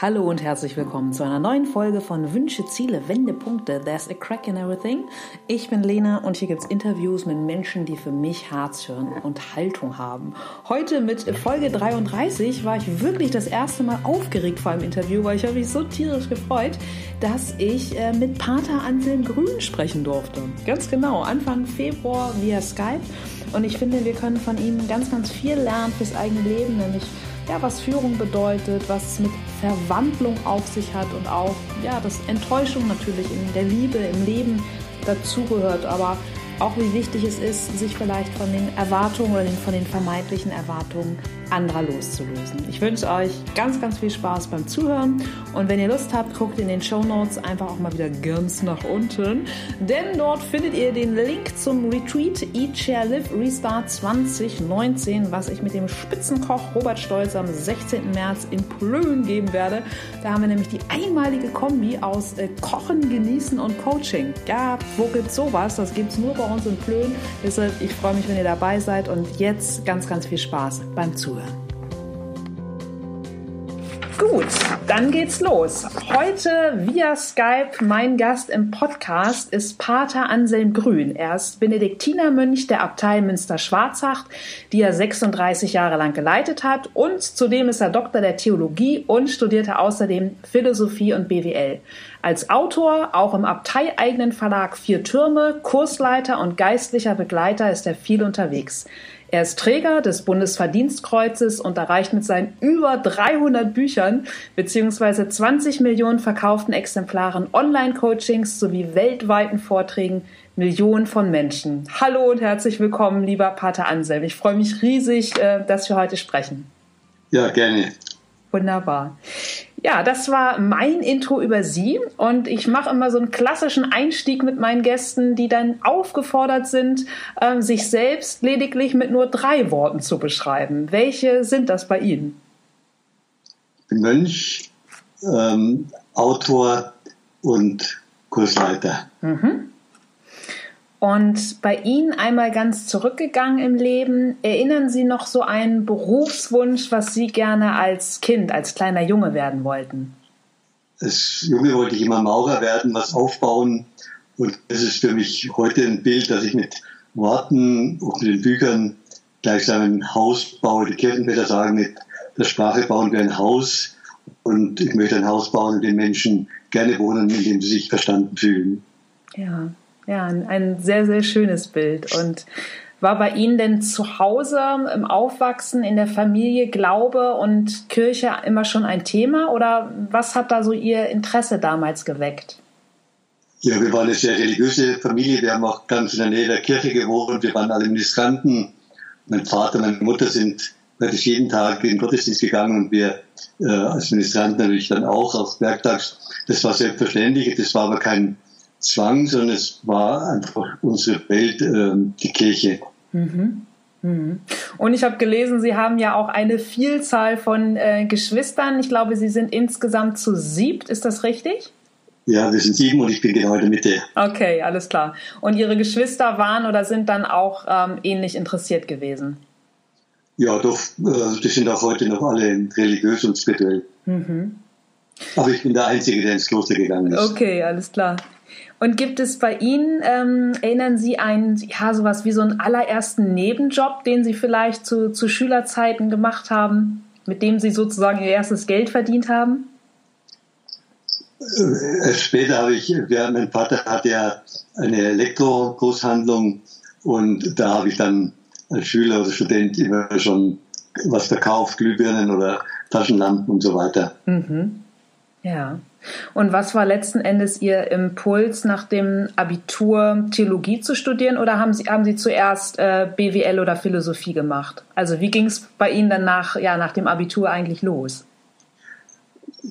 Hallo und herzlich willkommen zu einer neuen Folge von Wünsche, Ziele, Wendepunkte. There's a crack in everything. Ich bin Lena und hier gibt es Interviews mit Menschen, die für mich Herz hören und Haltung haben. Heute mit Folge 33 war ich wirklich das erste Mal aufgeregt vor einem Interview, weil ich habe mich so tierisch gefreut, dass ich äh, mit Pater Anselm Grün sprechen durfte. Ganz genau, Anfang Februar via Skype. Und ich finde, wir können von ihm ganz, ganz viel lernen fürs eigene Leben, nämlich ja, was Führung bedeutet, was es mit Verwandlung auf sich hat und auch, ja, dass Enttäuschung natürlich in der Liebe, im Leben dazugehört, aber auch wie wichtig es ist, sich vielleicht von den Erwartungen oder von den vermeintlichen Erwartungen anderer loszulösen. Ich wünsche euch ganz, ganz viel Spaß beim Zuhören und wenn ihr Lust habt, guckt in den Show Notes einfach auch mal wieder ganz nach unten, denn dort findet ihr den Link zum Retreat Eat, Share, Live Restart 2019, was ich mit dem Spitzenkoch Robert Stolz am 16. März in Plön geben werde. Da haben wir nämlich die einmalige Kombi aus äh, Kochen, Genießen und Coaching. Ja, wo gibt's sowas? Das gibt's nur bei uns in Plön. Deshalb, ich freue mich, wenn ihr dabei seid und jetzt ganz, ganz viel Spaß beim Zuhören. Gut, dann geht's los. Heute via Skype mein Gast im Podcast ist Pater Anselm Grün. Er ist Benediktinermönch der Abtei Münster-Schwarzach, die er 36 Jahre lang geleitet hat und zudem ist er Doktor der Theologie und studierte außerdem Philosophie und BWL. Als Autor, auch im abteieigenen Verlag Vier Türme, Kursleiter und geistlicher Begleiter ist er viel unterwegs. Er ist Träger des Bundesverdienstkreuzes und erreicht mit seinen über 300 Büchern bzw. 20 Millionen verkauften Exemplaren Online-Coachings sowie weltweiten Vorträgen Millionen von Menschen. Hallo und herzlich willkommen, lieber Pater Anselm. Ich freue mich riesig, äh, dass wir heute sprechen. Ja, gerne. Wunderbar. Ja, das war mein Intro über Sie und ich mache immer so einen klassischen Einstieg mit meinen Gästen, die dann aufgefordert sind, äh, sich selbst lediglich mit nur drei Worten zu beschreiben. Welche sind das bei Ihnen? Ich bin Mönch, ähm, Autor und Kursleiter. Mhm. Und bei Ihnen einmal ganz zurückgegangen im Leben, erinnern Sie noch so einen Berufswunsch, was Sie gerne als Kind, als kleiner Junge werden wollten? Als Junge wollte ich immer Maurer werden, was aufbauen. Und das ist für mich heute ein Bild, dass ich mit Worten und mit den Büchern gleichsam ein Haus baue. Die Kirchenväter sagen, mit der Sprache bauen wir ein Haus. Und ich möchte ein Haus bauen, in dem Menschen gerne wohnen, in dem sie sich verstanden fühlen. Ja, ja, ein, sehr, sehr schönes Bild. Und war bei Ihnen denn zu Hause im Aufwachsen in der Familie Glaube und Kirche immer schon ein Thema oder was hat da so Ihr Interesse damals geweckt? Ja, wir waren eine sehr religiöse Familie. Wir haben auch ganz in der Nähe der Kirche gewohnt. Wir waren alle Ministranten. Mein Vater, meine Mutter sind praktisch jeden Tag in den Gottesdienst gegangen und wir äh, als Ministranten natürlich dann auch, auch werktags. Das war selbstverständlich. Das war aber kein Zwang, sondern es war einfach unsere Welt, äh, die Kirche. Mhm. Mhm. Und ich habe gelesen, Sie haben ja auch eine Vielzahl von äh, Geschwistern. Ich glaube, Sie sind insgesamt zu siebt. Ist das richtig? Ja, wir sind sieben und ich bin genau in der Mitte. Okay, alles klar. Und Ihre Geschwister waren oder sind dann auch ähm, ähnlich interessiert gewesen? Ja, doch. Äh, die sind auch heute noch alle religiös und spirituell. Mhm. Aber ich bin der Einzige, der ins Kloster gegangen ist. Okay, alles klar. Und gibt es bei Ihnen, ähm, erinnern Sie einen, ja, sowas wie so einen allerersten Nebenjob, den Sie vielleicht zu, zu Schülerzeiten gemacht haben, mit dem Sie sozusagen Ihr erstes Geld verdient haben? Äh, später habe ich, ja, mein Vater hatte ja eine Elektro-Großhandlung und da habe ich dann als Schüler oder Student immer schon was verkauft, Glühbirnen oder Taschenlampen und so weiter. Mhm. Ja. Und was war letzten Endes Ihr Impuls, nach dem Abitur Theologie zu studieren oder haben Sie, haben Sie zuerst äh, BWL oder Philosophie gemacht? Also wie ging es bei Ihnen dann nach, ja, nach dem Abitur eigentlich los?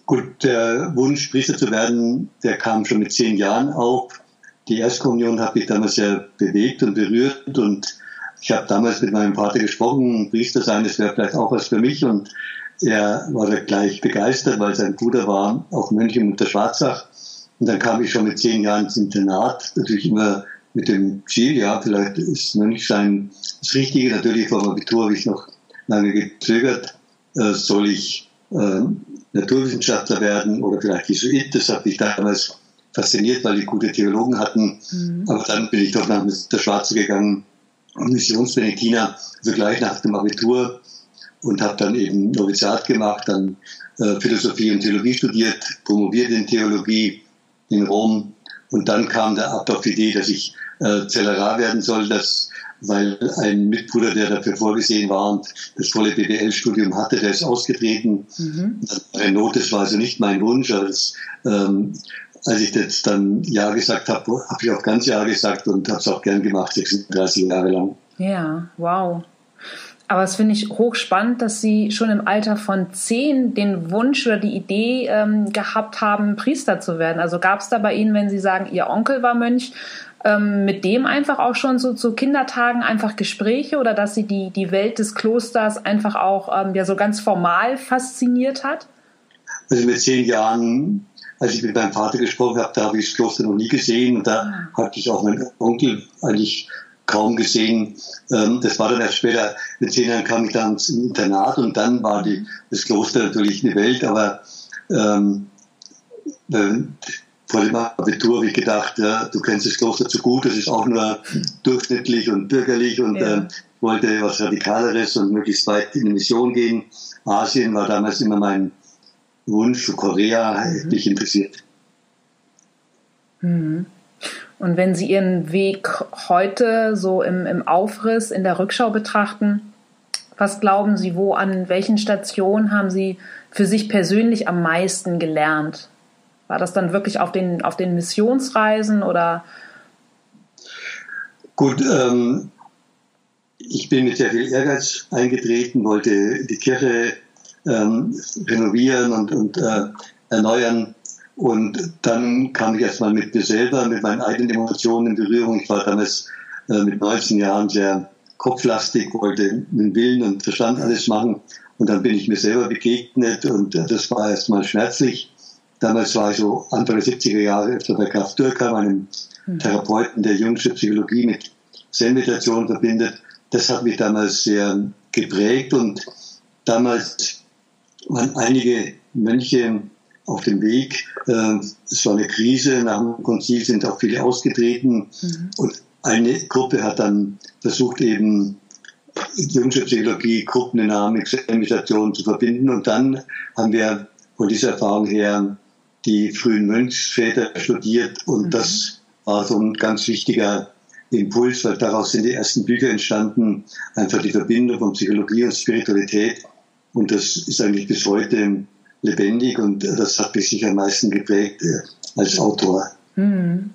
Gut, der Wunsch, Priester zu werden, der kam schon mit zehn Jahren auf. Die Erstkommunion hat mich damals sehr bewegt und berührt und ich habe damals mit meinem Vater gesprochen, Priester sein, das wäre vielleicht auch was für mich und er war da gleich begeistert, weil sein Bruder war auch Mönch in Schwarzach. Und dann kam ich schon mit zehn Jahren ins Internat, natürlich immer mit dem Ziel, ja, vielleicht ist Mönchsein das Richtige. Natürlich vor dem Abitur habe ich noch lange gezögert, äh, soll ich äh, Naturwissenschaftler werden oder vielleicht Jesuit. Das hat mich damals fasziniert, weil die gute Theologen hatten. Mhm. Aber dann bin ich doch nach der Schwarze gegangen, Missionsbenediktiner, also gleich nach dem Abitur und habe dann eben Noviziat gemacht, dann äh, Philosophie und Theologie studiert, promoviert in Theologie in Rom und dann kam der Abt auf die Idee, dass ich äh, Zellerar werden soll, dass, weil ein Mitbruder, der dafür vorgesehen war und das volle BWL-Studium hatte, der ist ausgetreten. Mhm. Renault, das war also nicht mein Wunsch. Als, ähm, als ich jetzt dann Ja gesagt habe, habe ich auch ganz Ja gesagt und habe es auch gern gemacht, 36 Jahre lang. Ja, wow. Aber es finde ich hochspannend, dass Sie schon im Alter von zehn den Wunsch oder die Idee ähm, gehabt haben, Priester zu werden. Also gab es da bei Ihnen, wenn Sie sagen, Ihr Onkel war Mönch, ähm, mit dem einfach auch schon so zu Kindertagen einfach Gespräche oder dass Sie die, die Welt des Klosters einfach auch ähm, ja so ganz formal fasziniert hat? Also mit zehn Jahren, als ich mit meinem Vater gesprochen habe, da habe ich das Kloster noch nie gesehen und da ah. hatte ich auch meinen Onkel eigentlich kaum gesehen. Ähm, das war dann erst später, mit zehn Jahren kam ich dann ins Internat und dann war die, das Kloster natürlich eine Welt, aber ähm, äh, vor dem Abitur habe ich gedacht, ja, du kennst das Kloster zu gut, das ist auch nur durchschnittlich und bürgerlich und ja. äh, wollte was Radikaleres und möglichst weit in die Mission gehen. Asien war damals immer mein Wunsch, Korea mhm. mich interessiert. Mhm. Und wenn Sie Ihren Weg heute so im, im Aufriss, in der Rückschau betrachten, was glauben Sie, wo, an welchen Stationen haben Sie für sich persönlich am meisten gelernt? War das dann wirklich auf den, auf den Missionsreisen oder? Gut, ähm, ich bin mit sehr viel Ehrgeiz eingetreten, wollte die Kirche ähm, renovieren und, und äh, erneuern. Und dann kam ich erstmal mit mir selber, mit meinen eigenen Emotionen in Berührung. Ich war damals äh, mit 19 Jahren sehr kopflastig, wollte mit Willen und Verstand alles machen. Und dann bin ich mir selber begegnet und äh, das war erstmal schmerzlich. Damals war ich so Anfang der 70er Jahre öfter bei Graf Dürker, einem hm. Therapeuten, der jüngste Psychologie mit Zen-Meditation verbindet. Das hat mich damals sehr geprägt und damals waren einige Mönche auf dem Weg. Äh, es war eine Krise, nach dem Konzil sind auch viele ausgetreten mhm. und eine Gruppe hat dann versucht eben jüngste Psychologie, Gruppendynamik, Meditation zu verbinden und dann haben wir von dieser Erfahrung her die frühen Mönchsväter studiert und mhm. das war so ein ganz wichtiger Impuls, weil daraus sind die ersten Bücher entstanden, einfach die Verbindung von Psychologie und Spiritualität und das ist eigentlich bis heute lebendig und das hat mich sicher am meisten geprägt äh, als Autor. Mhm.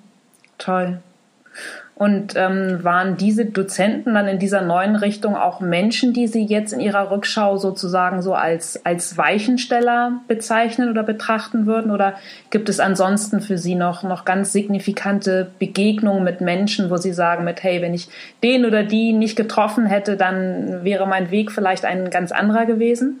Toll. Und ähm, waren diese Dozenten dann in dieser neuen Richtung auch Menschen, die Sie jetzt in Ihrer Rückschau sozusagen so als, als Weichensteller bezeichnen oder betrachten würden? Oder gibt es ansonsten für Sie noch, noch ganz signifikante Begegnungen mit Menschen, wo Sie sagen mit, hey, wenn ich den oder die nicht getroffen hätte, dann wäre mein Weg vielleicht ein ganz anderer gewesen?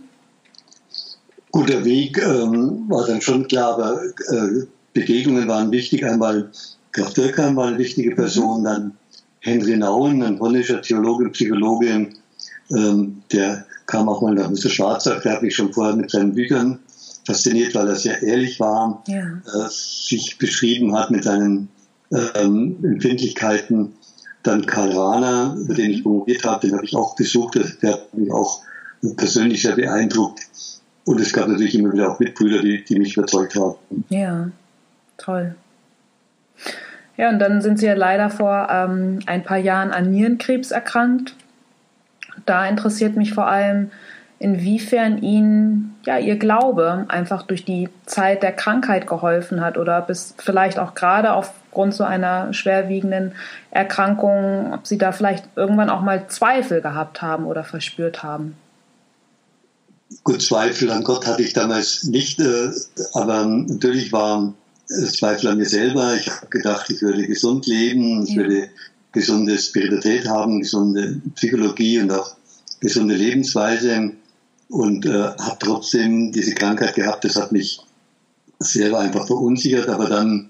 Guter Weg ähm, war dann schon klar, aber äh, Begegnungen waren wichtig. Einmal Graf Dürkheim war eine wichtige Person, dann Henry Nauen, ein holländischer Theologe und Psychologe, ähm, der kam auch mal nach Mr. Schwarzer, der hat mich schon vorher mit seinen Büchern fasziniert, weil er sehr ehrlich war, ja. äh, sich beschrieben hat mit seinen ähm, Empfindlichkeiten. Dann Karl Rahner, über den ich promoviert habe, den habe ich auch besucht, der hat mich auch persönlich sehr beeindruckt. Und es gab natürlich immer wieder auch Mitbrüder, die, die mich überzeugt haben. Ja, toll. Ja, und dann sind Sie ja leider vor ähm, ein paar Jahren an Nierenkrebs erkrankt. Da interessiert mich vor allem, inwiefern Ihnen ja Ihr Glaube einfach durch die Zeit der Krankheit geholfen hat oder bis vielleicht auch gerade aufgrund so einer schwerwiegenden Erkrankung, ob Sie da vielleicht irgendwann auch mal Zweifel gehabt haben oder verspürt haben. Gut, Zweifel an Gott hatte ich damals nicht, äh, aber natürlich war Zweifel an mir selber. Ich habe gedacht, ich würde gesund leben, ich ja. würde gesunde Spiritualität haben, gesunde Psychologie und auch gesunde Lebensweise und äh, habe trotzdem diese Krankheit gehabt. Das hat mich selber einfach verunsichert, aber dann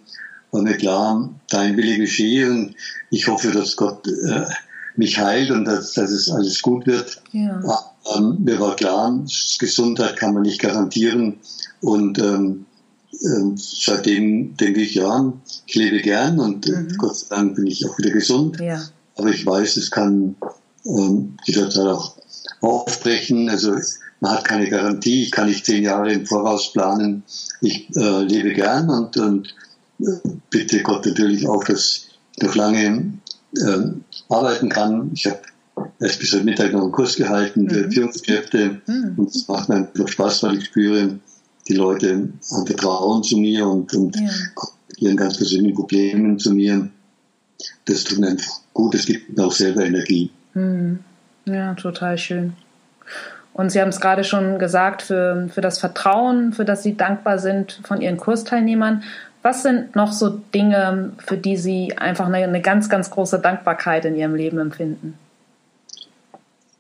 war mir klar, dein Wille geschehe und ich hoffe, dass Gott äh, mich heilt und dass, dass es alles gut wird. Ja. Ähm, mir war klar, Gesundheit kann man nicht garantieren. Und ähm, äh, seitdem denke ich, ja, ich lebe gern und äh, mhm. Gott sei Dank bin ich auch wieder gesund. Ja. Aber ich weiß, es kann ähm, jederzeit auch aufbrechen. Also man hat keine Garantie. Ich kann nicht zehn Jahre im Voraus planen. Ich äh, lebe gern und, und äh, bitte Gott natürlich auch, dass ich noch lange äh, arbeiten kann. Ich habe erst bis heute Mittag noch einen Kurs gehalten für mhm. Führungskräfte mhm. und es macht mir einfach Spaß, weil ich spüre, die Leute haben Vertrauen zu mir und, und ja. ihren ganz persönlichen Problemen zu mir. Das tut mir einfach gut, es gibt mir auch selber Energie. Mhm. Ja, total schön. Und Sie haben es gerade schon gesagt, für, für das Vertrauen, für das Sie dankbar sind von Ihren Kursteilnehmern. Was sind noch so Dinge, für die Sie einfach eine, eine ganz, ganz große Dankbarkeit in Ihrem Leben empfinden?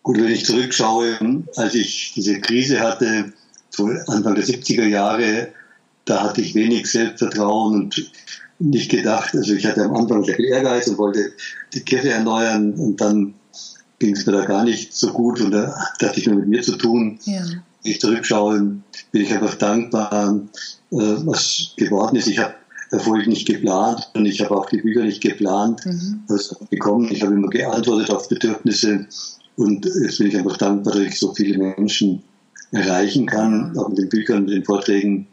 Gut, wenn ich zurückschaue, als ich diese Krise hatte, Anfang der 70er Jahre, da hatte ich wenig Selbstvertrauen und nicht gedacht, also ich hatte am Anfang sehr viel Ehrgeiz und wollte die Kirche erneuern und dann ging es mir da gar nicht so gut und da hatte ich nur mit mir zu tun. Ja. Wenn ich zurückschaue, bin ich einfach dankbar, äh, was geworden ist. Ich habe Erfolg nicht geplant und ich habe auch die Bücher nicht geplant, mhm. was bekommen. Ich habe immer geantwortet auf Bedürfnisse und jetzt bin ich einfach dankbar, dass ich so viele Menschen erreichen kann, auch mit den Büchern, mit den Vorträgen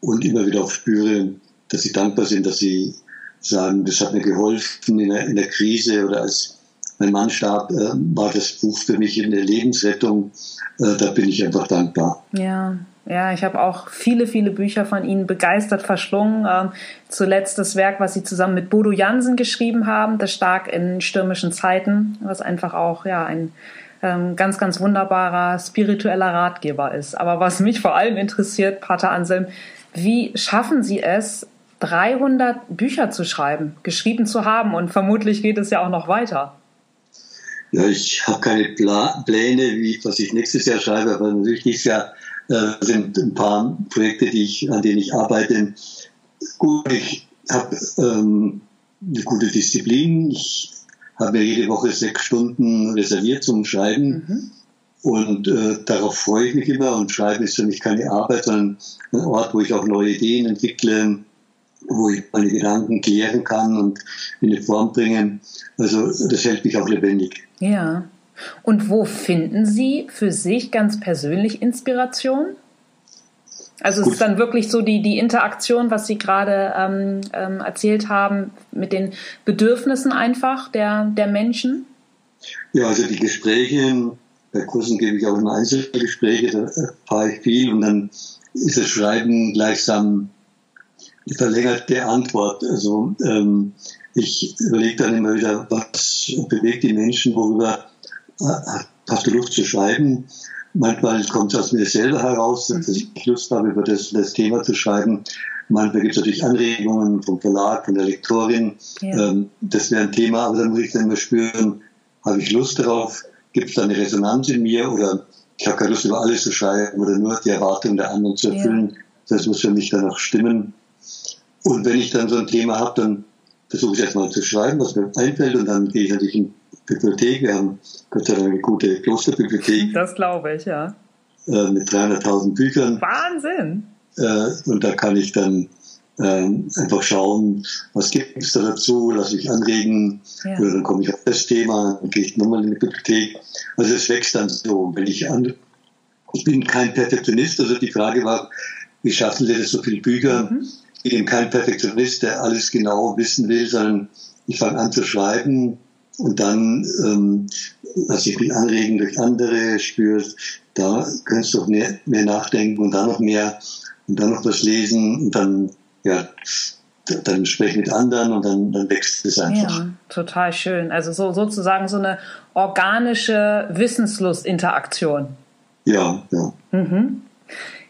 und immer wieder auch spüre, dass sie dankbar sind, dass sie sagen, das hat mir geholfen in der, in der Krise oder als mein Mann starb, äh, war das Buch für mich in der Lebensrettung. Äh, da bin ich einfach dankbar. Ja, ja, ich habe auch viele, viele Bücher von Ihnen begeistert verschlungen. Ähm, zuletzt das Werk, was Sie zusammen mit Bodo Jansen geschrieben haben, das stark in stürmischen Zeiten, was einfach auch ja ein ähm, ganz, ganz wunderbarer spiritueller Ratgeber ist. Aber was mich vor allem interessiert, Pater Anselm, wie schaffen Sie es, 300 Bücher zu schreiben, geschrieben zu haben und vermutlich geht es ja auch noch weiter? Ja, ich habe keine Pla Pläne, wie, was ich nächstes Jahr schreibe, aber natürlich dieses Jahr äh, sind ein paar Projekte, die ich, an denen ich arbeite. Gut, ich habe ähm, eine gute Disziplin. Ich habe mir jede Woche sechs Stunden reserviert zum Schreiben. Mhm. Und äh, darauf freue ich mich immer. Und Schreiben ist für mich keine Arbeit, sondern ein Ort, wo ich auch neue Ideen entwickle, wo ich meine Gedanken klären kann und in eine Form bringen. Also das hält mich auch lebendig. Ja. Und wo finden Sie für sich ganz persönlich Inspiration? Also es ist dann wirklich so die, die Interaktion, was Sie gerade ähm, ähm, erzählt haben, mit den Bedürfnissen einfach der, der Menschen? Ja, also die Gespräche, bei Kursen gebe ich auch immer Einzelgespräche, da erfahre ich viel und dann ist das Schreiben gleichsam verlängerte Antwort. Also ähm, ich überlege dann immer wieder, was bewegt die Menschen, worüber äh, hast du Lust zu schreiben? Manchmal kommt es aus mir selber heraus, dass ich Lust habe, über das, das Thema zu schreiben. Manchmal gibt es natürlich Anregungen vom Verlag, von der Lektorin. Ja. Ähm, das wäre ein Thema, aber dann muss ich dann immer spüren, habe ich Lust darauf? Gibt es da eine Resonanz in mir oder ich habe keine Lust, über alles zu schreiben oder nur die Erwartungen der anderen zu erfüllen. Ja. Das muss für mich dann auch stimmen. Und wenn ich dann so ein Thema habe, dann versuche ich erstmal zu schreiben, was mir einfällt und dann gehe ich natürlich in die Bibliothek. Wir haben Gott sei Dank eine gute Klosterbibliothek. Das glaube ich, ja. Äh, mit 300.000 Büchern. Wahnsinn! Äh, und da kann ich dann äh, einfach schauen, was gibt es da dazu, lasse mich anregen, ja. oder dann komme ich auf das Thema, dann gehe ich nochmal in die Bibliothek. Also es wächst dann so. Wenn ich an, ich bin kein Perfektionist, also die Frage war, wie schaffen Sie das, so viele Bücher? Mhm ich bin kein Perfektionist, der alles genau wissen will, sondern ich fange an zu schreiben und dann ähm, lasse ich mich anregen durch andere, spürst, da kannst du mehr, mehr nachdenken und dann noch mehr und dann noch was lesen und dann, ja, dann spreche ich mit anderen und dann, dann wächst es einfach. Ja, total schön. Also so, sozusagen so eine organische Wissenslust-Interaktion. Ja, ja. Mhm.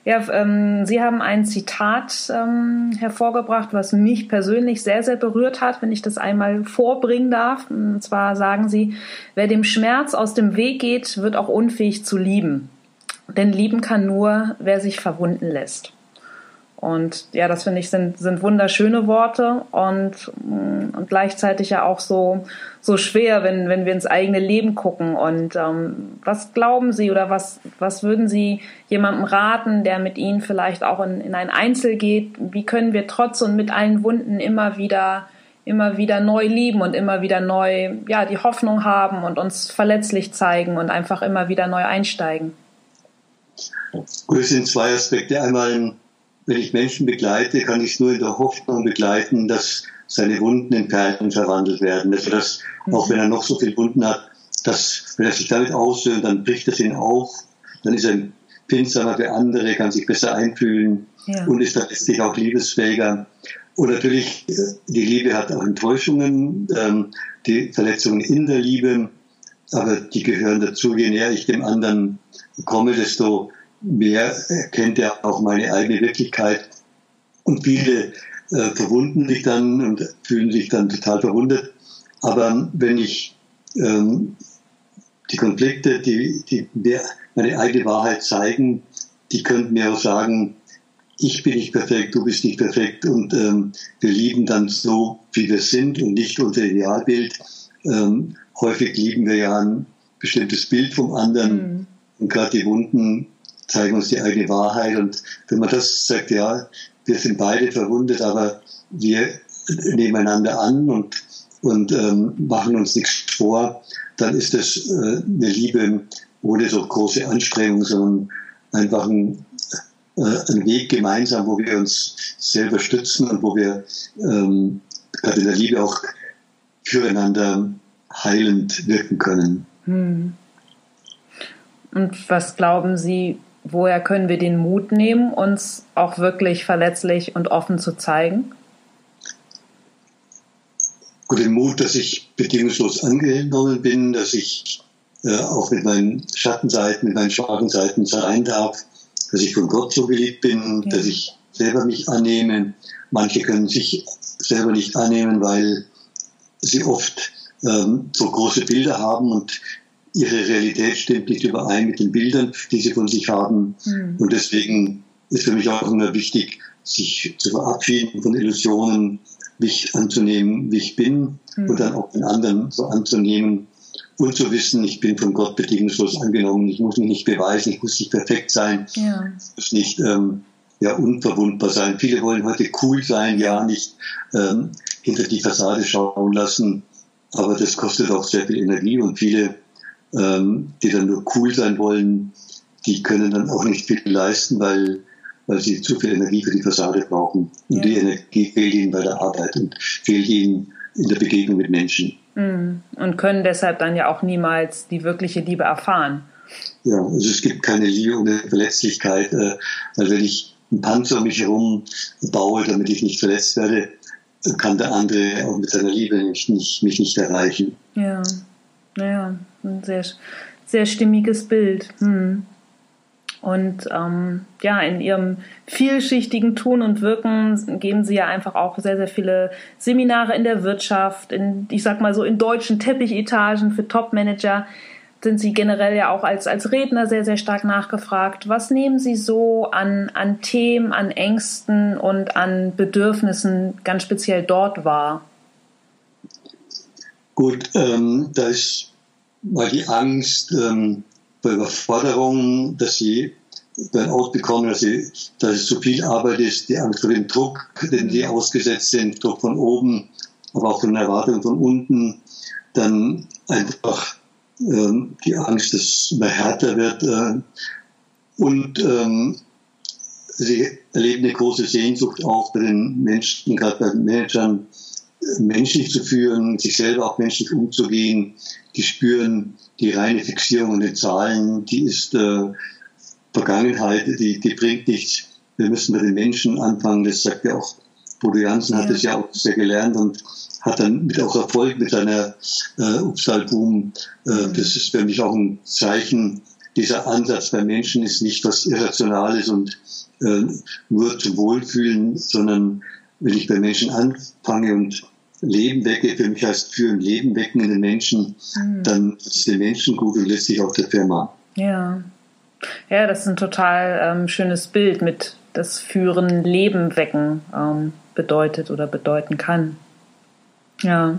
Ja, ähm, Sie haben ein Zitat ähm, hervorgebracht, was mich persönlich sehr, sehr berührt hat, wenn ich das einmal vorbringen darf. Und zwar sagen Sie, wer dem Schmerz aus dem Weg geht, wird auch unfähig zu lieben. Denn lieben kann nur, wer sich verwunden lässt. Und ja, das finde ich sind, sind wunderschöne Worte und, mm, und gleichzeitig ja auch so, so schwer, wenn, wenn wir ins eigene Leben gucken. Und ähm, was glauben Sie oder was, was würden Sie jemandem raten, der mit Ihnen vielleicht auch in, in ein Einzel geht? Wie können wir trotz und mit allen Wunden immer wieder, immer wieder neu lieben und immer wieder neu, ja, die Hoffnung haben und uns verletzlich zeigen und einfach immer wieder neu einsteigen? Gut, es sind zwei Aspekte. Einmal wenn ich Menschen begleite, kann ich es nur in der Hoffnung begleiten, dass seine Wunden in Perlen verwandelt werden. Also dass, mhm. auch wenn er noch so viele Wunden hat, dass, wenn er sich damit aussöhnt, dann bricht es ihn auf, dann ist er pinsamer für andere, kann sich besser einfühlen ja. und ist dann letztlich auch liebesfähiger. Und natürlich, die Liebe hat auch Enttäuschungen, ähm, die Verletzungen in der Liebe, aber die gehören dazu. Je näher ich dem anderen komme, desto mehr erkennt er auch meine eigene Wirklichkeit. Und viele äh, verwunden sich dann und fühlen sich dann total verwundet. Aber wenn ich ähm, die Konflikte, die, die mir meine eigene Wahrheit zeigen, die könnten mir auch sagen, ich bin nicht perfekt, du bist nicht perfekt und ähm, wir lieben dann so, wie wir sind und nicht unser Idealbild. Ähm, häufig lieben wir ja ein bestimmtes Bild vom anderen mhm. und gerade die Wunden zeigen uns die eigene Wahrheit. Und wenn man das sagt, ja, wir sind beide verwundet, aber wir nehmen einander an und, und ähm, machen uns nichts vor, dann ist das äh, eine Liebe ohne so große Anstrengung, sondern einfach ein, äh, ein Weg gemeinsam, wo wir uns selber stützen und wo wir ähm, gerade in der Liebe auch füreinander heilend wirken können. Hm. Und was glauben Sie, woher können wir den Mut nehmen, uns auch wirklich verletzlich und offen zu zeigen? Gut, den Mut, dass ich bedingungslos angenommen bin, dass ich äh, auch mit meinen Schattenseiten, mit meinen schwachen Seiten sein darf, dass ich von Gott so geliebt bin, ja. dass ich selber mich annehme. Manche können sich selber nicht annehmen, weil sie oft ähm, so große Bilder haben und ihre Realität stimmt nicht überein mit den Bildern, die sie von sich haben. Mhm. Und deswegen ist für mich auch immer wichtig, sich zu verabschieden von Illusionen, mich anzunehmen, wie ich bin mhm. und dann auch den anderen so anzunehmen und zu wissen, ich bin von Gott bedingungslos angenommen. Ich muss mich nicht beweisen, ich muss nicht perfekt sein, ja. ich muss nicht ähm, ja, unverwundbar sein. Viele wollen heute cool sein, ja, nicht ähm, hinter die Fassade schauen lassen, aber das kostet auch sehr viel Energie und viele ähm, die dann nur cool sein wollen, die können dann auch nicht viel leisten, weil, weil sie zu viel Energie für die Fassade brauchen. Und ja. die Energie fehlt ihnen bei der Arbeit und fehlt ihnen in der Begegnung mit Menschen. Mhm. Und können deshalb dann ja auch niemals die wirkliche Liebe erfahren. Ja, also es gibt keine Liebe ohne Verletzlichkeit, äh, weil wenn ich einen Panzer um mich herum baue, damit ich nicht verletzt werde, kann der andere auch mit seiner Liebe nicht, nicht, mich nicht erreichen. Ja. Naja, ein sehr, sehr stimmiges Bild. Hm. Und ähm, ja, in ihrem vielschichtigen Tun und Wirken geben sie ja einfach auch sehr, sehr viele Seminare in der Wirtschaft, in, ich sag mal so, in deutschen Teppichetagen für Topmanager sind sie generell ja auch als, als Redner sehr, sehr stark nachgefragt. Was nehmen Sie so an, an Themen, an Ängsten und an Bedürfnissen ganz speziell dort wahr? Gut, ähm, da ist mal die Angst ähm, bei Überforderung, dass sie Burnout bekommen, dass, sie, dass es zu viel Arbeit ist, die Angst vor dem Druck, den sie ausgesetzt sind, Druck von oben, aber auch von Erwartungen von unten, dann einfach ähm, die Angst, dass es immer härter wird äh, und ähm, sie erleben eine große Sehnsucht auch bei den Menschen, gerade bei den Managern, menschlich zu führen, sich selber auch menschlich umzugehen. Die spüren die reine Fixierung an den Zahlen, die ist äh, Vergangenheit, die, die bringt nichts. Wir müssen bei den Menschen anfangen, das sagt ja auch Bodo Jansen, hat das ja auch sehr gelernt und hat dann mit auch Erfolg mit seiner äh, Upsal-Boom. Äh, mhm. Das ist für mich auch ein Zeichen, dieser Ansatz bei Menschen ist nicht was Irrationales und äh, nur zum Wohlfühlen, sondern wenn ich bei Menschen anfange und Leben wecke, für mich heißt führen Leben wecken in den Menschen, mhm. dann ist den Menschen gut und lässt sich auch der Firma. Ja. Ja, das ist ein total ähm, schönes Bild mit das Führen Leben wecken ähm, bedeutet oder bedeuten kann. Ja.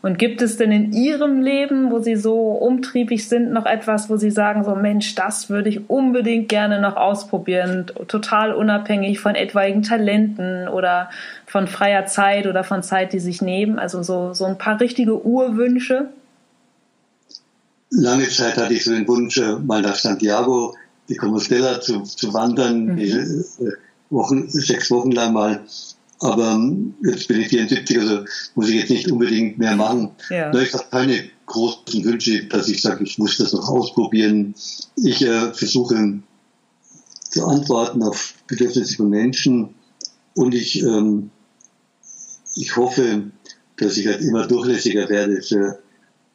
Und gibt es denn in Ihrem Leben, wo Sie so umtriebig sind, noch etwas, wo Sie sagen, so Mensch, das würde ich unbedingt gerne noch ausprobieren, total unabhängig von etwaigen Talenten oder von freier Zeit oder von Zeit, die sich nehmen? Also so, so ein paar richtige Urwünsche? Lange Zeit hatte ich so den Wunsch, äh, mal nach Santiago die Compostela zu, zu wandern, mhm. Äh, Wochen, sechs Wochen lang mal aber ähm, jetzt bin ich 74, also muss ich jetzt nicht unbedingt mehr machen. Ja. Ich habe keine großen Wünsche, dass ich sage, ich muss das noch ausprobieren. Ich äh, versuche zu antworten auf Bedürfnisse von Menschen und ich, ähm, ich hoffe, dass ich halt immer durchlässiger werde für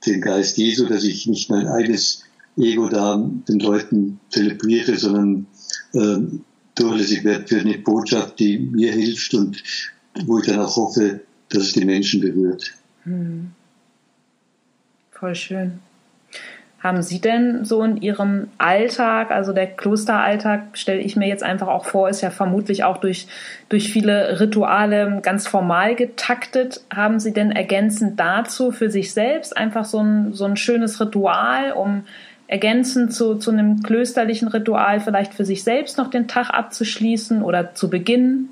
den Geist Jesu, dass ich nicht mein eigenes Ego da den Leuten zelebriere, sondern ähm, durchlässig wird für eine Botschaft, die mir hilft und wo ich dann auch hoffe, dass es die Menschen berührt. Hm. Voll schön. Haben Sie denn so in Ihrem Alltag, also der Klosteralltag, stelle ich mir jetzt einfach auch vor, ist ja vermutlich auch durch, durch viele Rituale ganz formal getaktet. Haben Sie denn ergänzend dazu für sich selbst einfach so ein, so ein schönes Ritual, um ergänzend zu, zu einem klösterlichen Ritual vielleicht für sich selbst noch den Tag abzuschließen oder zu beginnen?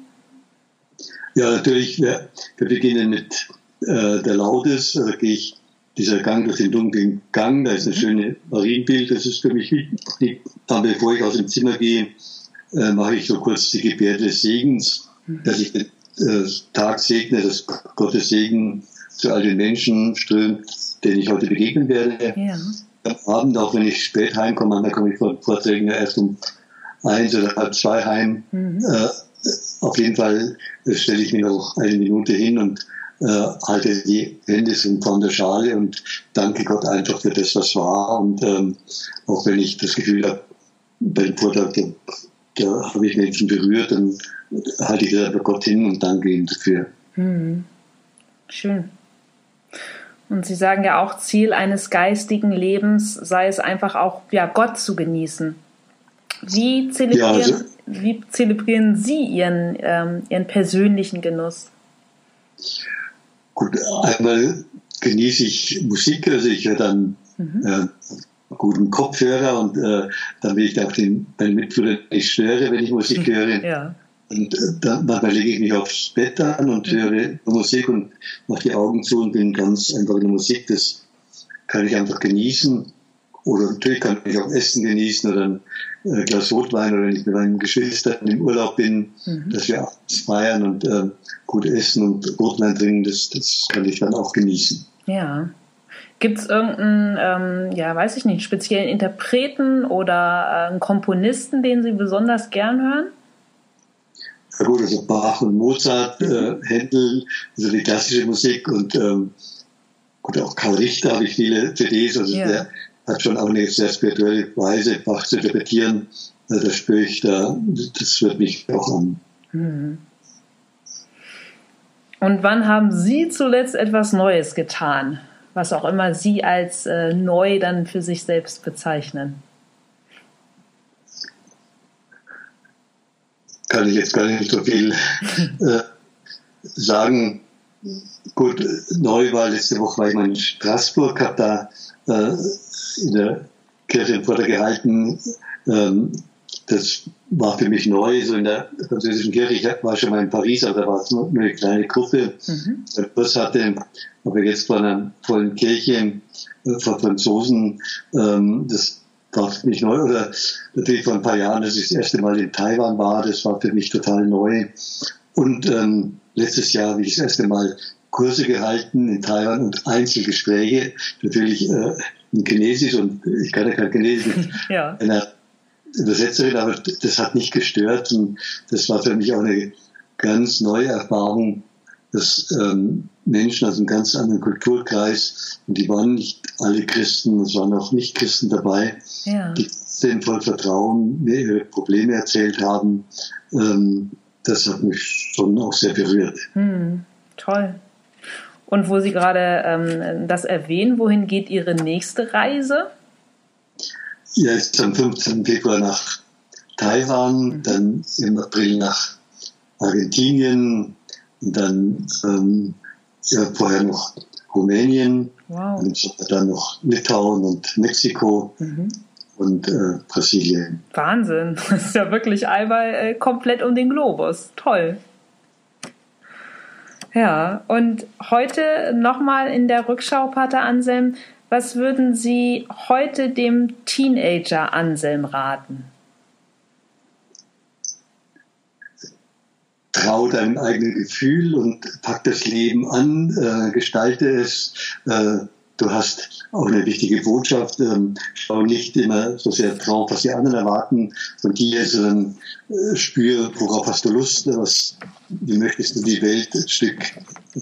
Ja, natürlich. Wir, wir beginnen mit äh, der Laudes. Da gehe ich dieser Gang durch den dunklen Gang. Da ist ein mhm. schönes Marienbild. Das ist für mich wichtig. Dann, bevor ich aus dem Zimmer gehe, äh, mache ich so kurz die Gebärde des Segens, mhm. dass ich den äh, Tag segne, dass Gottes Segen zu all den Menschen strömt, denen ich heute begegnen werde. Ja am Abend, auch wenn ich spät heimkomme, manchmal komme ich von Vorträgen erst um eins oder halb zwei heim. Mhm. Äh, auf jeden Fall stelle ich mich noch eine Minute hin und äh, halte die Hände von der Schale und danke Gott einfach für das, was war. Und ähm, auch wenn ich das Gefühl habe, beim Vortrag, da, da habe ich Menschen berührt, dann halte ich das bei Gott hin und danke ihm dafür. Mhm. Schön. Und Sie sagen ja auch, Ziel eines geistigen Lebens sei es einfach auch, ja, Gott zu genießen. Wie zelebrieren, ja, also, wie zelebrieren Sie Ihren, ähm, Ihren persönlichen Genuss? Gut, einmal genieße ich Musik, also ich höre dann mhm. äh, guten Kopfhörer und äh, dann will ich auch den, meine Mitbrüder nicht störe, wenn ich Musik höre. Ja. Und äh, dann, manchmal lege ich mich aufs Bett an und mhm. höre Musik und mache die Augen zu und bin ganz einfach in der Musik. Das kann ich einfach genießen. Oder natürlich kann ich auch Essen genießen oder ein äh, Glas Rotwein oder wenn ich mit meinen Geschwistern im Urlaub bin, mhm. dass wir abends feiern und äh, gut essen und Rotwein trinken, das, das kann ich dann auch genießen. Ja. Gibt es irgendeinen, ähm, ja, weiß ich nicht, speziellen Interpreten oder äh, einen Komponisten, den Sie besonders gern hören? Ja gut, also Bach und Mozart, äh, Händel, also die klassische Musik und ähm, gut, auch Karl Richter habe ich viele CDs, also ja. der hat schon auch eine sehr spirituelle Weise, Bach zu interpretieren. Also da spüre ich da, das wird mich auch an. Mhm. Und wann haben Sie zuletzt etwas Neues getan? Was auch immer Sie als äh, neu dann für sich selbst bezeichnen. Kann ich jetzt gar nicht so viel äh, sagen. Gut, neu war letzte Woche war ich mal in Straßburg, habe da äh, in der Kirche einen Vortrag gehalten. Ähm, das war für mich neu, so in der französischen Kirche. Ich war schon mal in Paris, aber da war es nur eine kleine Gruppe. Mhm. Das hatte, aber jetzt vor einer vollen Kirche äh, vor Franzosen, ähm, das war für mich neu. Oder natürlich vor ein paar Jahren, dass ich das erste Mal in Taiwan war, das war für mich total neu. Und ähm, letztes Jahr habe ich das erste Mal Kurse gehalten in Taiwan und Einzelgespräche, natürlich äh, in Chinesisch und ich kann ja kein Chinesisch ja. einer Übersetzerin, aber das hat nicht gestört und das war für mich auch eine ganz neue Erfahrung, dass ähm, Menschen aus einem ganz anderen Kulturkreis, und die waren nicht alle Christen, es waren auch Nicht-Christen dabei, ja. die dem voll Vertrauen mir ihre Probleme erzählt haben. Ähm, das hat mich schon auch sehr berührt. Hm, toll. Und wo Sie gerade ähm, das erwähnen, wohin geht Ihre nächste Reise? Ja, ist am 15. Februar nach Taiwan, mhm. dann im April nach Argentinien und dann ähm, ja, vorher noch Rumänien wow. und dann noch Litauen und Mexiko. Mhm. Und äh, Brasilien. Wahnsinn, das ist ja wirklich einmal äh, komplett um den Globus. Toll. Ja, und heute nochmal in der Rückschau, Pater Anselm, was würden Sie heute dem Teenager Anselm raten? Trau deinem eigenen Gefühl und pack das Leben an, äh, gestalte es. Äh, du hast auch eine wichtige Botschaft. Ähm, schau nicht immer so sehr drauf, was die anderen erwarten von dir, sondern äh, spür, worauf hast du Lust, was, wie möchtest du die Welt ein Stück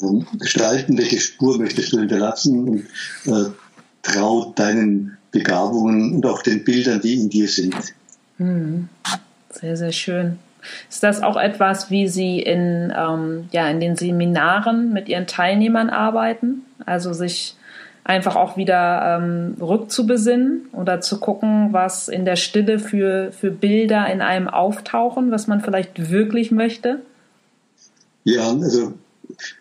ähm, gestalten, welche Spur möchtest du hinterlassen und äh, trau deinen Begabungen und auch den Bildern, die in dir sind. Hm. Sehr, sehr schön. Ist das auch etwas, wie Sie in, ähm, ja, in den Seminaren mit Ihren Teilnehmern arbeiten? Also sich einfach auch wieder ähm, rückzubesinnen oder zu gucken, was in der Stille für, für Bilder in einem auftauchen, was man vielleicht wirklich möchte? Ja, also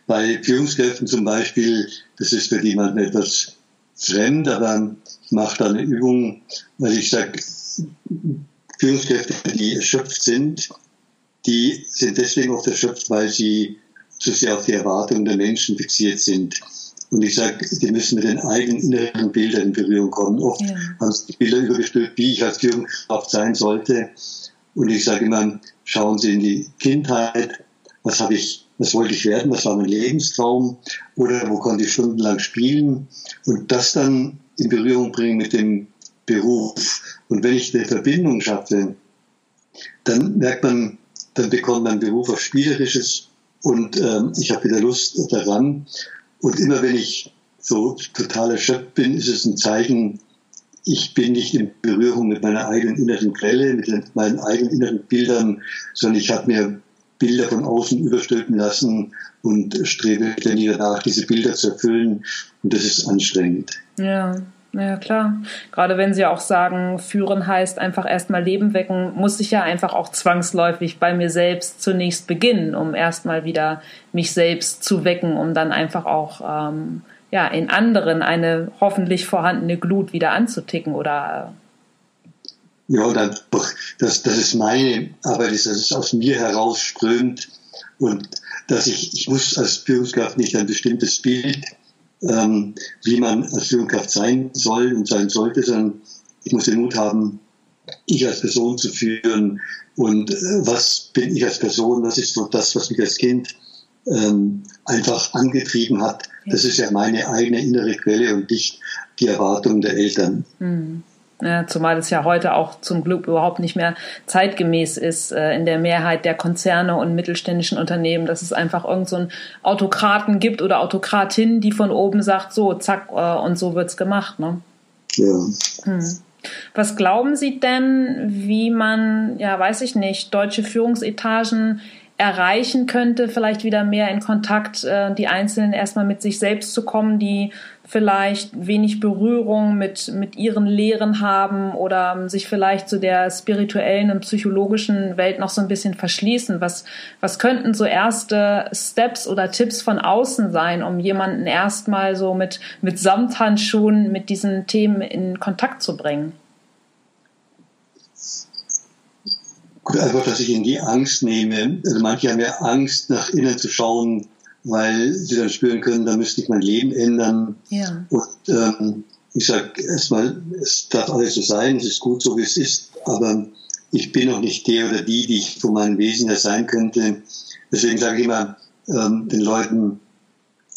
bei Führungskräften zum Beispiel, das ist für jemanden etwas fremd, aber ich mache da eine Übung, weil ich sage, Führungskräfte, die erschöpft sind, die sind deswegen oft erschöpft, weil sie zu sehr auf die Erwartungen der Menschen fixiert sind. Und ich sage, die müssen mit den eigenen inneren Bildern in Berührung kommen. Oft ja. haben sie die Bilder übergestülpt, wie ich als Führungskraft sein sollte. Und ich sage immer, schauen Sie in die Kindheit, was habe ich, was wollte ich werden, was war mein Lebenstraum oder wo konnte ich stundenlang spielen und das dann in Berührung bringen mit dem Beruf. Und wenn ich eine Verbindung schaffe, dann merkt man, dann bekommt man Beruf auf Spielerisches und ähm, ich habe wieder Lust daran. Und immer wenn ich so total erschöpft bin, ist es ein Zeichen, ich bin nicht in Berührung mit meiner eigenen inneren Quelle, mit meinen eigenen inneren Bildern, sondern ich habe mir Bilder von außen überstülpen lassen und strebe dann danach, diese Bilder zu erfüllen. Und das ist anstrengend. Ja. Ja, klar. Gerade wenn Sie auch sagen, führen heißt einfach erstmal Leben wecken, muss ich ja einfach auch zwangsläufig bei mir selbst zunächst beginnen, um erstmal wieder mich selbst zu wecken, um dann einfach auch ähm, ja, in anderen eine hoffentlich vorhandene Glut wieder anzuticken oder. Ja, dann, das, das ist meine Arbeit, dass es aus mir herausströmt und dass ich, ich muss als Führungskraft nicht ein bestimmtes Bild ähm, wie man als Führungskraft sein soll und sein sollte, sondern ich muss den Mut haben, ich als Person zu führen und äh, was bin ich als Person, was ist so das, was mich als Kind ähm, einfach angetrieben hat. Das ist ja meine eigene innere Quelle und nicht die Erwartung der Eltern. Mhm. Ja, zumal es ja heute auch zum Glück überhaupt nicht mehr zeitgemäß ist äh, in der Mehrheit der Konzerne und mittelständischen Unternehmen, dass es einfach irgendeinen so Autokraten gibt oder Autokratin, die von oben sagt, so, zack, äh, und so wird's gemacht. Ne? Ja. Hm. Was glauben Sie denn, wie man, ja, weiß ich nicht, deutsche Führungsetagen erreichen könnte, vielleicht wieder mehr in Kontakt, äh, die Einzelnen erstmal mit sich selbst zu kommen, die vielleicht wenig Berührung mit, mit ihren Lehren haben oder sich vielleicht zu der spirituellen und psychologischen Welt noch so ein bisschen verschließen. Was, was könnten so erste Steps oder Tipps von außen sein, um jemanden erstmal so mit, mit Samthandschuhen mit diesen Themen in Kontakt zu bringen? Gut, einfach, dass ich in die Angst nehme. Also manche haben ja Angst, nach innen zu schauen, weil sie dann spüren können, da müsste ich mein Leben ändern. Ja. Und ähm, ich sage erstmal, es darf alles so sein, es ist gut so, wie es ist, aber ich bin noch nicht der oder die, die ich von meinem Wesen her sein könnte. Deswegen sage ich immer ähm, den Leuten,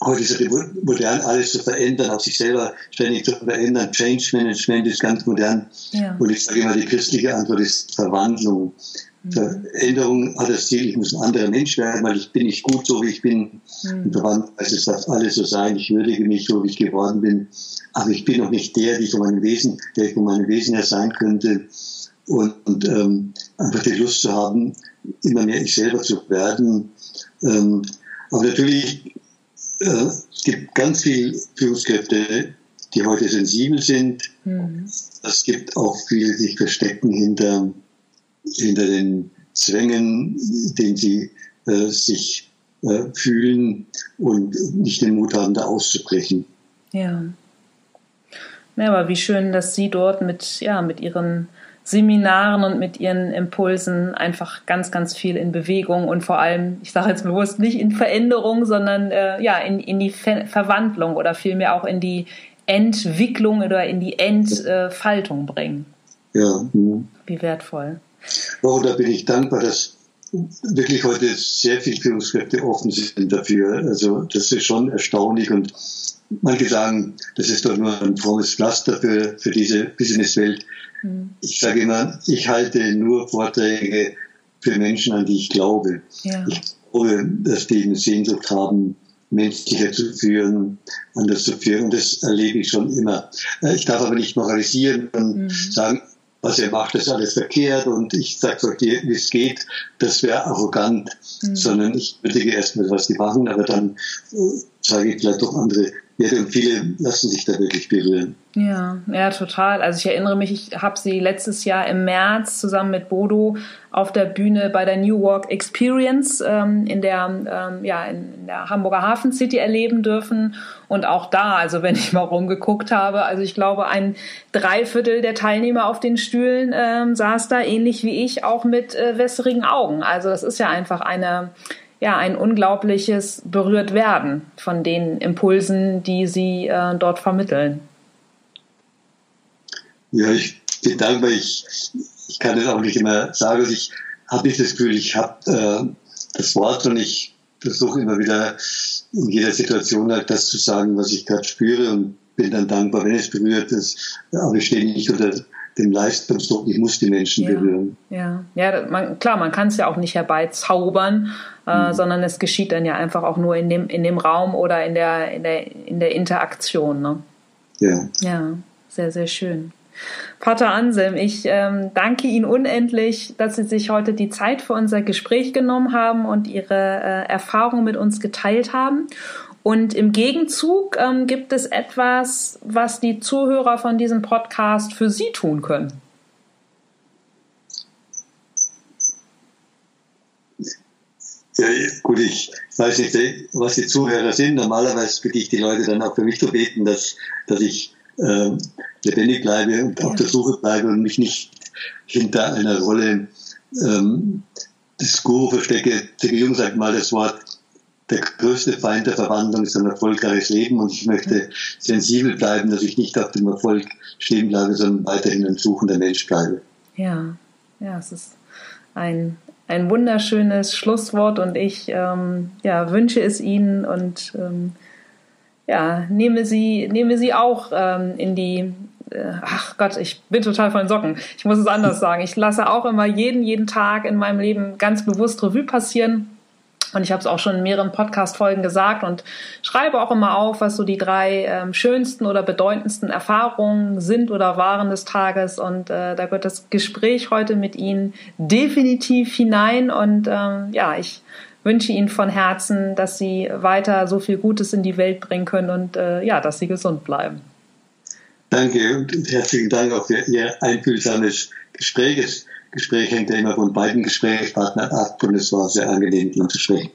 heute ist es modern, alles zu verändern, auch sich selber ständig zu verändern. Change Management ist ganz modern. Ja. Und ich sage immer, die christliche Antwort ist Verwandlung. Veränderung hat das Ziel, ich muss ein anderer Mensch werden, weil ich bin nicht gut, so wie ich bin. Mhm. Und verwandt, also es darf alles so sein, ich würdige mich, so wie ich geworden bin. Aber ich bin noch nicht der, der ich von meinem Wesen, der ich von meinem Wesen her sein könnte. Und, und ähm, einfach die Lust zu haben, immer mehr ich selber zu werden. Ähm, aber natürlich, äh, es gibt ganz viele Führungskräfte, die heute sensibel sind. Mhm. Es gibt auch viele, die sich verstecken hinter hinter den Zwängen, den sie äh, sich äh, fühlen und nicht den Mut haben, da auszubrechen. Ja. Ja, aber wie schön, dass Sie dort mit, ja, mit Ihren Seminaren und mit ihren Impulsen einfach ganz, ganz viel in Bewegung und vor allem, ich sage jetzt bewusst nicht in Veränderung, sondern äh, ja in, in die Ver Verwandlung oder vielmehr auch in die Entwicklung oder in die Entfaltung bringen. Ja. Mhm. Wie wertvoll. Oh, da bin ich dankbar, dass wirklich heute sehr viele Führungskräfte offen sind dafür. Also das ist schon erstaunlich und manche sagen, das ist doch nur ein frommes Pflaster für, für diese Businesswelt. Mhm. Ich sage immer, ich halte nur Vorträge für Menschen, an die ich glaube. Ja. Ich glaube, dass die eine Sehnsucht haben, menschlicher zu führen, anders zu führen. Und das erlebe ich schon immer. Äh, ich darf aber nicht moralisieren und mhm. sagen, was er macht, ist alles verkehrt und ich sage euch, wie es geht, das wäre arrogant, mhm. sondern ich würdige erstmal, was die machen, aber dann äh, sage ich vielleicht doch andere ja, und viele lassen sich da wirklich berühren. Ja, ja, total. Also ich erinnere mich, ich habe sie letztes Jahr im März zusammen mit Bodo auf der Bühne bei der New Walk Experience ähm, in, der, ähm, ja, in der Hamburger Hafen City erleben dürfen. Und auch da, also wenn ich mal rumgeguckt habe, also ich glaube, ein Dreiviertel der Teilnehmer auf den Stühlen ähm, saß da ähnlich wie ich auch mit äh, wässrigen Augen. Also das ist ja einfach eine ja, ein unglaubliches berührt werden von den Impulsen, die sie äh, dort vermitteln. Ja, ich bin dankbar. Ich, ich kann das auch nicht immer sagen. Also ich habe nicht das Gefühl, ich habe äh, das Wort und ich versuche immer wieder in jeder Situation halt das zu sagen, was ich gerade spüre und bin dann dankbar, wenn es berührt ist. Aber ich stehe nicht unter dem Leistungsdruck, ich muss die Menschen ja, berühren. Ja, ja man, klar, man kann es ja auch nicht herbeizaubern, äh, mhm. sondern es geschieht dann ja einfach auch nur in dem, in dem Raum oder in der, in der, in der Interaktion. Ne? Ja. Ja, sehr, sehr schön. Pater Anselm, ich ähm, danke Ihnen unendlich, dass Sie sich heute die Zeit für unser Gespräch genommen haben und Ihre äh, Erfahrungen mit uns geteilt haben. Und im Gegenzug ähm, gibt es etwas, was die Zuhörer von diesem Podcast für Sie tun können. Ja, gut, ich weiß nicht, was die Zuhörer sind. Normalerweise bitte ich die Leute dann auch für mich zu beten, dass, dass ich äh, lebendig bleibe und auf der Suche bleibe und mich nicht hinter einer Rolle ähm, des Guru verstecke. Der Jung sagt mal das Wort der größte Feind der Verwandlung ist ein erfolgreiches Leben und ich möchte sensibel bleiben, dass ich nicht auf dem Erfolg stehen bleibe, sondern weiterhin ein suchender Mensch bleibe. Ja, ja, es ist ein, ein wunderschönes Schlusswort und ich ähm, ja, wünsche es Ihnen und ähm, ja, nehme Sie, nehme Sie auch ähm, in die äh, ach Gott, ich bin total von Socken. Ich muss es anders sagen. Ich lasse auch immer jeden, jeden Tag in meinem Leben ganz bewusst Revue passieren und ich habe es auch schon in mehreren Podcast-Folgen gesagt und schreibe auch immer auf, was so die drei ähm, schönsten oder bedeutendsten Erfahrungen sind oder waren des Tages. Und äh, da gehört das Gespräch heute mit Ihnen definitiv hinein. Und ähm, ja, ich wünsche Ihnen von Herzen, dass Sie weiter so viel Gutes in die Welt bringen können und äh, ja, dass Sie gesund bleiben. Danke und herzlichen Dank auch für Ihr einfühlsames Gespräch. Gespräch hängt ja immer von beiden Gesprächspartnern ab und es war sehr angenehm, mit ihm zu sprechen.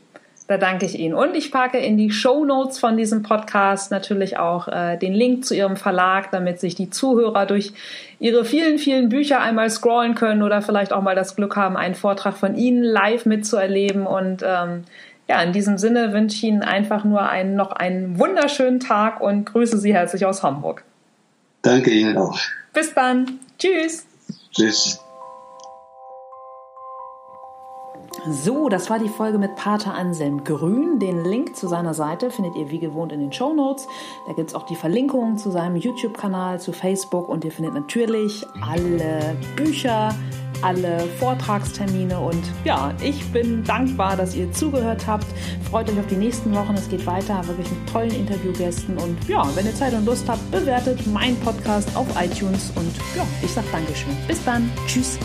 Da danke ich Ihnen. Und ich packe in die Show Notes von diesem Podcast natürlich auch äh, den Link zu Ihrem Verlag, damit sich die Zuhörer durch Ihre vielen, vielen Bücher einmal scrollen können oder vielleicht auch mal das Glück haben, einen Vortrag von Ihnen live mitzuerleben. Und ähm, ja, in diesem Sinne wünsche ich Ihnen einfach nur einen, noch einen wunderschönen Tag und grüße Sie herzlich aus Hamburg. Danke Ihnen auch. Bis dann. Tschüss. Tschüss. So, das war die Folge mit Pater Anselm Grün. Den Link zu seiner Seite findet ihr wie gewohnt in den Show Notes. Da gibt es auch die Verlinkungen zu seinem YouTube-Kanal, zu Facebook und ihr findet natürlich alle Bücher, alle Vortragstermine und ja, ich bin dankbar, dass ihr zugehört habt. Freut euch auf die nächsten Wochen. Es geht weiter, wirklich mit tollen Interviewgästen und ja, wenn ihr Zeit und Lust habt, bewertet meinen Podcast auf iTunes und ja, ich sag Dankeschön. Bis dann. Tschüss.